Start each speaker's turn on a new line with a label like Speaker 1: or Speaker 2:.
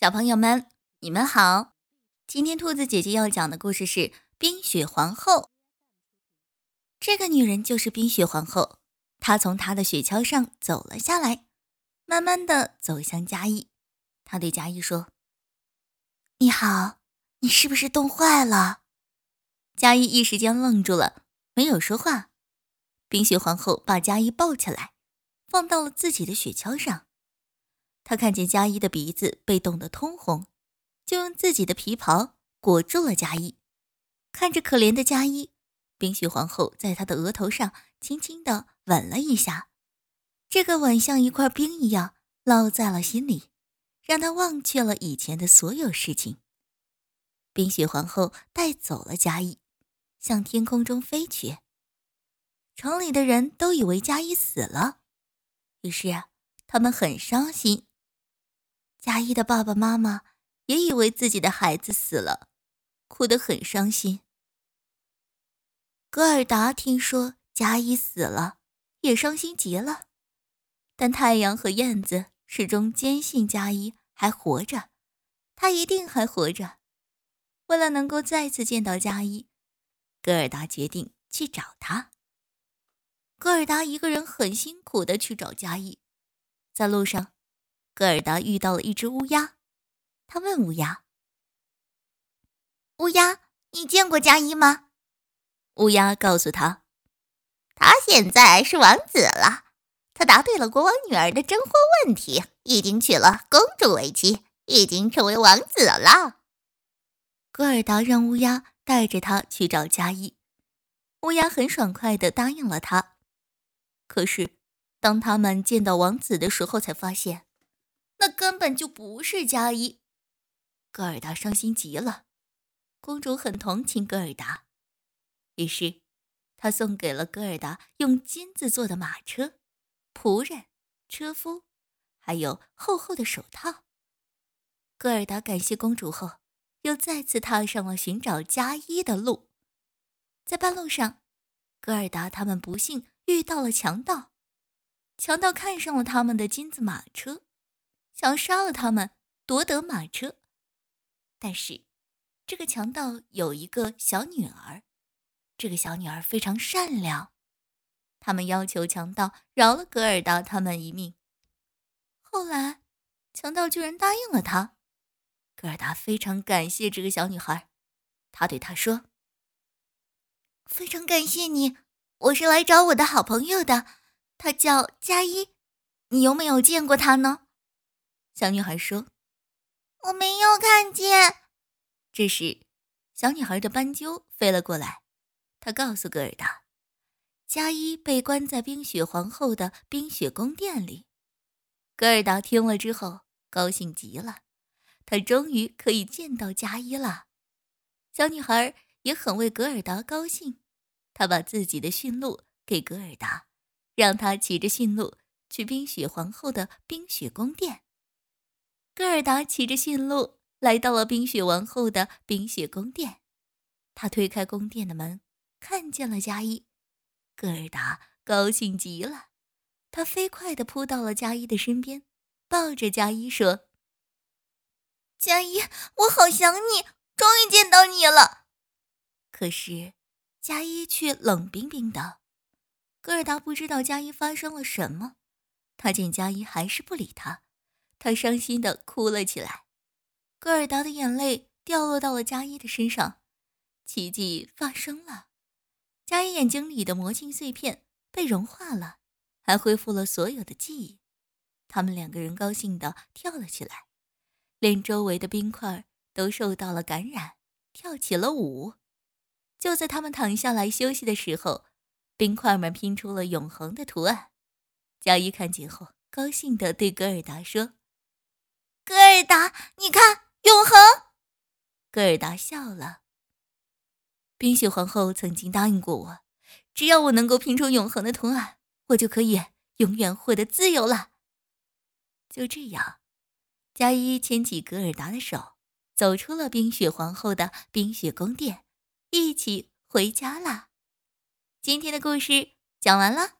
Speaker 1: 小朋友们，你们好！今天兔子姐姐要讲的故事是《冰雪皇后》。这个女人就是冰雪皇后，她从她的雪橇上走了下来，慢慢的走向嘉义。她对嘉义说：“你好，你是不是冻坏了？”嘉义一时间愣住了，没有说话。冰雪皇后把嘉义抱起来，放到了自己的雪橇上。他看见佳一的鼻子被冻得通红，就用自己的皮袍裹住了佳一。看着可怜的佳一，冰雪皇后在他的额头上轻轻地吻了一下，这个吻像一块冰一样烙在了心里，让他忘却了以前的所有事情。冰雪皇后带走了佳一，向天空中飞去。城里的人都以为佳一死了，于是他们很伤心。佳一的爸爸妈妈也以为自己的孩子死了，哭得很伤心。戈尔达听说佳一死了，也伤心极了。但太阳和燕子始终坚信佳一还活着，他一定还活着。为了能够再次见到佳一，戈尔达决定去找他。戈尔达一个人很辛苦的去找佳一，在路上。戈尔达遇到了一只乌鸦，他问乌鸦：“
Speaker 2: 乌鸦，你见过佳一吗？”
Speaker 1: 乌鸦告诉他：“
Speaker 2: 他现在是王子了，他答对了国王女儿的征婚问题，已经娶了公主为妻，已经成为王子了。”
Speaker 1: 戈尔达让乌鸦带着他去找佳一，乌鸦很爽快地答应了他。可是，当他们见到王子的时候，才发现。那根本就不是加一，戈尔达伤心极了。公主很同情戈尔达，于是她送给了戈尔达用金子做的马车、仆人、车夫，还有厚厚的手套。戈尔达感谢公主后，又再次踏上了寻找加一的路。在半路上，戈尔达他们不幸遇到了强盗，强盗看上了他们的金子马车。想杀了他们，夺得马车。但是，这个强盗有一个小女儿，这个小女儿非常善良。他们要求强盗饶了格尔达他们一命。后来，强盗居然答应了他。格尔达非常感谢这个小女孩，他对她说：“
Speaker 2: 非常感谢你，我是来找我的好朋友的，他叫佳一。你有没有见过他呢？”
Speaker 1: 小女孩说：“
Speaker 2: 我没有看见。”
Speaker 1: 这时，小女孩的斑鸠飞了过来，她告诉格尔达：“佳一被关在冰雪皇后的冰雪宫殿里。”格尔达听了之后高兴极了，她终于可以见到佳一了。小女孩也很为格尔达高兴，她把自己的驯鹿给格尔达，让他骑着驯鹿去冰雪皇后的冰雪宫殿。戈尔达骑着驯鹿来到了冰雪王后的冰雪宫殿，他推开宫殿的门，看见了佳一。戈尔达高兴极了，他飞快地扑到了佳一的身边，抱着佳一说：“
Speaker 2: 佳一，我好想你，终于见到你了。”
Speaker 1: 可是，佳一却冷冰冰的。戈尔达不知道佳一发生了什么，他见佳一还是不理他。他伤心的哭了起来，戈尔达的眼泪掉落到了佳一的身上，奇迹发生了，佳一眼睛里的魔镜碎片被融化了，还恢复了所有的记忆。他们两个人高兴的跳了起来，连周围的冰块都受到了感染，跳起了舞。就在他们躺下来休息的时候，冰块们拼出了永恒的图案。佳一看见后，高兴的对戈尔达说。
Speaker 2: 戈尔达，你看，永恒。
Speaker 1: 戈尔达笑了。冰雪皇后曾经答应过我，只要我能够拼出永恒的图案，我就可以永远获得自由了。就这样，佳一牵起戈尔达的手，走出了冰雪皇后的冰雪宫殿，一起回家了。今天的故事讲完了。